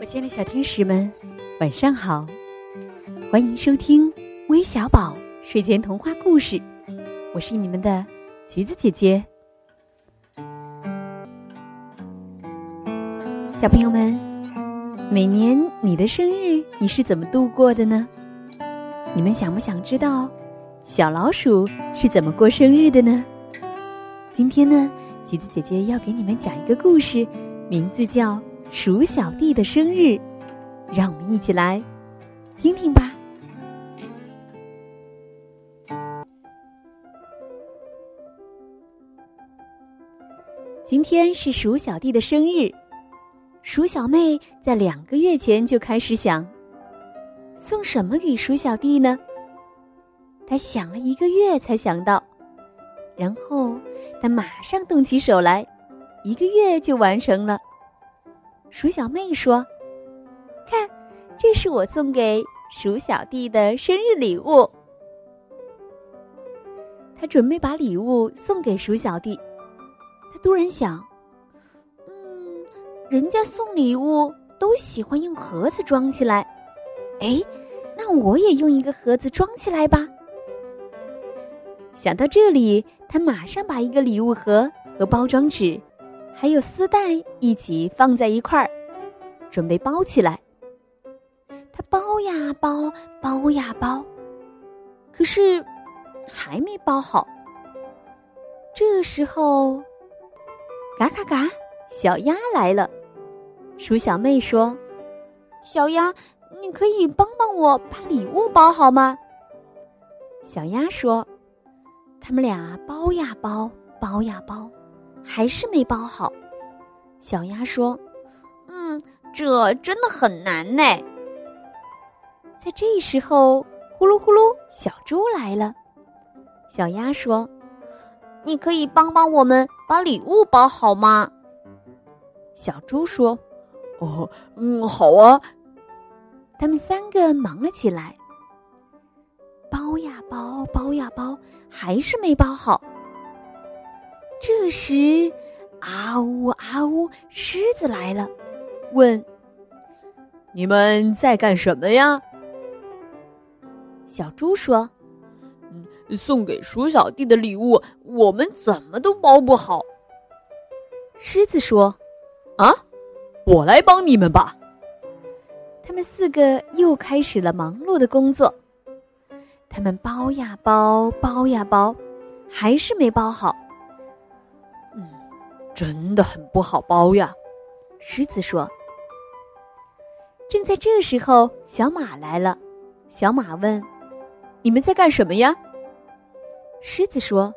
我亲爱的小天使们，晚上好！欢迎收听微小宝睡前童话故事，我是你们的橘子姐姐。小朋友们，每年你的生日你是怎么度过的呢？你们想不想知道小老鼠是怎么过生日的呢？今天呢，橘子姐姐要给你们讲一个故事，名字叫《鼠小弟的生日》，让我们一起来听听吧。今天是鼠小弟的生日，鼠小妹在两个月前就开始想送什么给鼠小弟呢？她想了一个月才想到，然后她马上动起手来，一个月就完成了。鼠小妹说：“看，这是我送给鼠小弟的生日礼物。”她准备把礼物送给鼠小弟。他突然想：“嗯，人家送礼物都喜欢用盒子装起来，哎，那我也用一个盒子装起来吧。”想到这里，他马上把一个礼物盒和包装纸，还有丝带一起放在一块儿，准备包起来。他包呀包，包呀包，可是还没包好。这时候。嘎嘎嘎！小鸭来了。鼠小妹说：“小鸭，你可以帮帮我把礼物包好吗？”小鸭说：“他们俩包呀包，包呀包，还是没包好。”小鸭说：“嗯，这真的很难呢。”在这时候，呼噜呼噜，小猪来了。小鸭说。你可以帮帮我们把礼物包好吗？小猪说：“哦，嗯，好啊。”他们三个忙了起来，包呀包，包呀包，还是没包好。这时，啊呜啊呜，狮子来了，问：“你们在干什么呀？”小猪说。嗯送给鼠小弟的礼物，我们怎么都包不好。狮子说：“啊，我来帮你们吧。”他们四个又开始了忙碌的工作。他们包呀包，包呀包，还是没包好。嗯，真的很不好包呀。狮子说。正在这时候，小马来了。小马问：“你们在干什么呀？”狮子说：“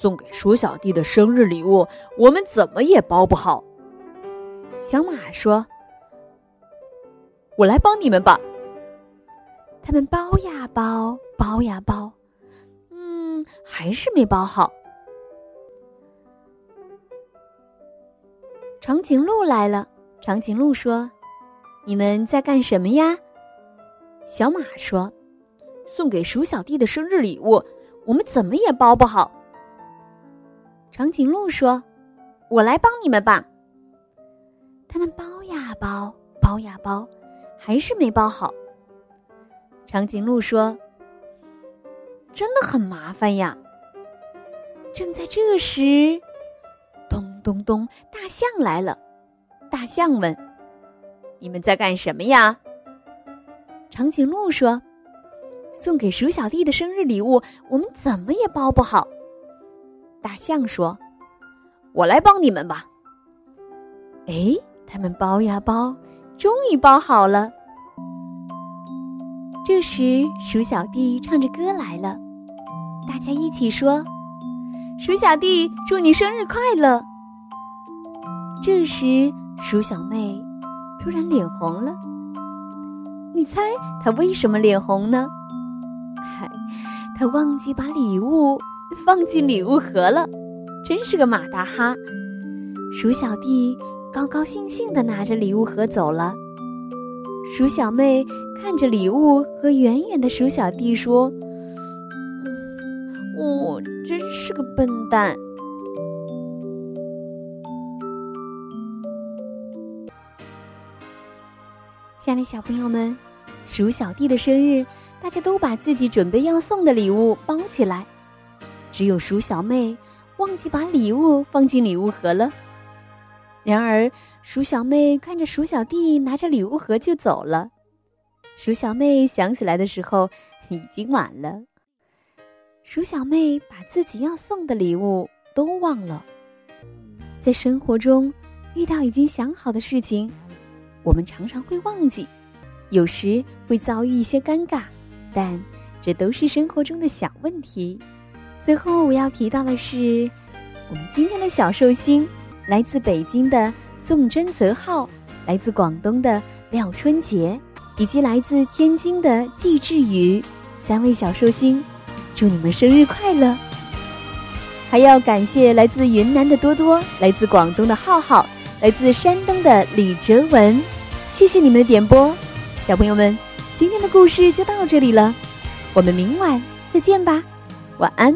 送给鼠小弟的生日礼物，我们怎么也包不好。”小马说：“我来帮你们吧。”他们包呀包，包呀包，嗯，还是没包好。长颈鹿来了。长颈鹿说：“你们在干什么呀？”小马说：“送给鼠小弟的生日礼物。”我们怎么也包不好。长颈鹿说：“我来帮你们吧。”他们包呀包，包呀包，还是没包好。长颈鹿说：“真的很麻烦呀。”正在这时，咚咚，大象来了。大象问：“你们在干什么呀？”长颈鹿说。送给鼠小弟的生日礼物，我们怎么也包不好。大象说：“我来帮你们吧。”哎，他们包呀包，终于包好了。这时，鼠小弟唱着歌来了，大家一起说：“鼠小弟，祝你生日快乐！”这时，鼠小妹突然脸红了。你猜她为什么脸红呢？嗨，他忘记把礼物放进礼物盒了，真是个马大哈！鼠小弟高高兴兴的拿着礼物盒走了。鼠小妹看着礼物和远远的鼠小弟说：“我真是个笨蛋。”亲爱的小朋友们，鼠小弟的生日，大家都把自己准备要送的礼物包起来，只有鼠小妹忘记把礼物放进礼物盒了。然而，鼠小妹看着鼠小弟拿着礼物盒就走了。鼠小妹想起来的时候，已经晚了。鼠小妹把自己要送的礼物都忘了。在生活中，遇到已经想好的事情，我们常常会忘记，有时会遭遇一些尴尬，但这都是生活中的小问题。最后我要提到的是，我们今天的小寿星。来自北京的宋真泽浩，来自广东的廖春杰，以及来自天津的季志宇，三位小寿星，祝你们生日快乐！还要感谢来自云南的多多，来自广东的浩浩，来自山东的李哲文，谢谢你们的点播，小朋友们，今天的故事就到这里了，我们明晚再见吧，晚安。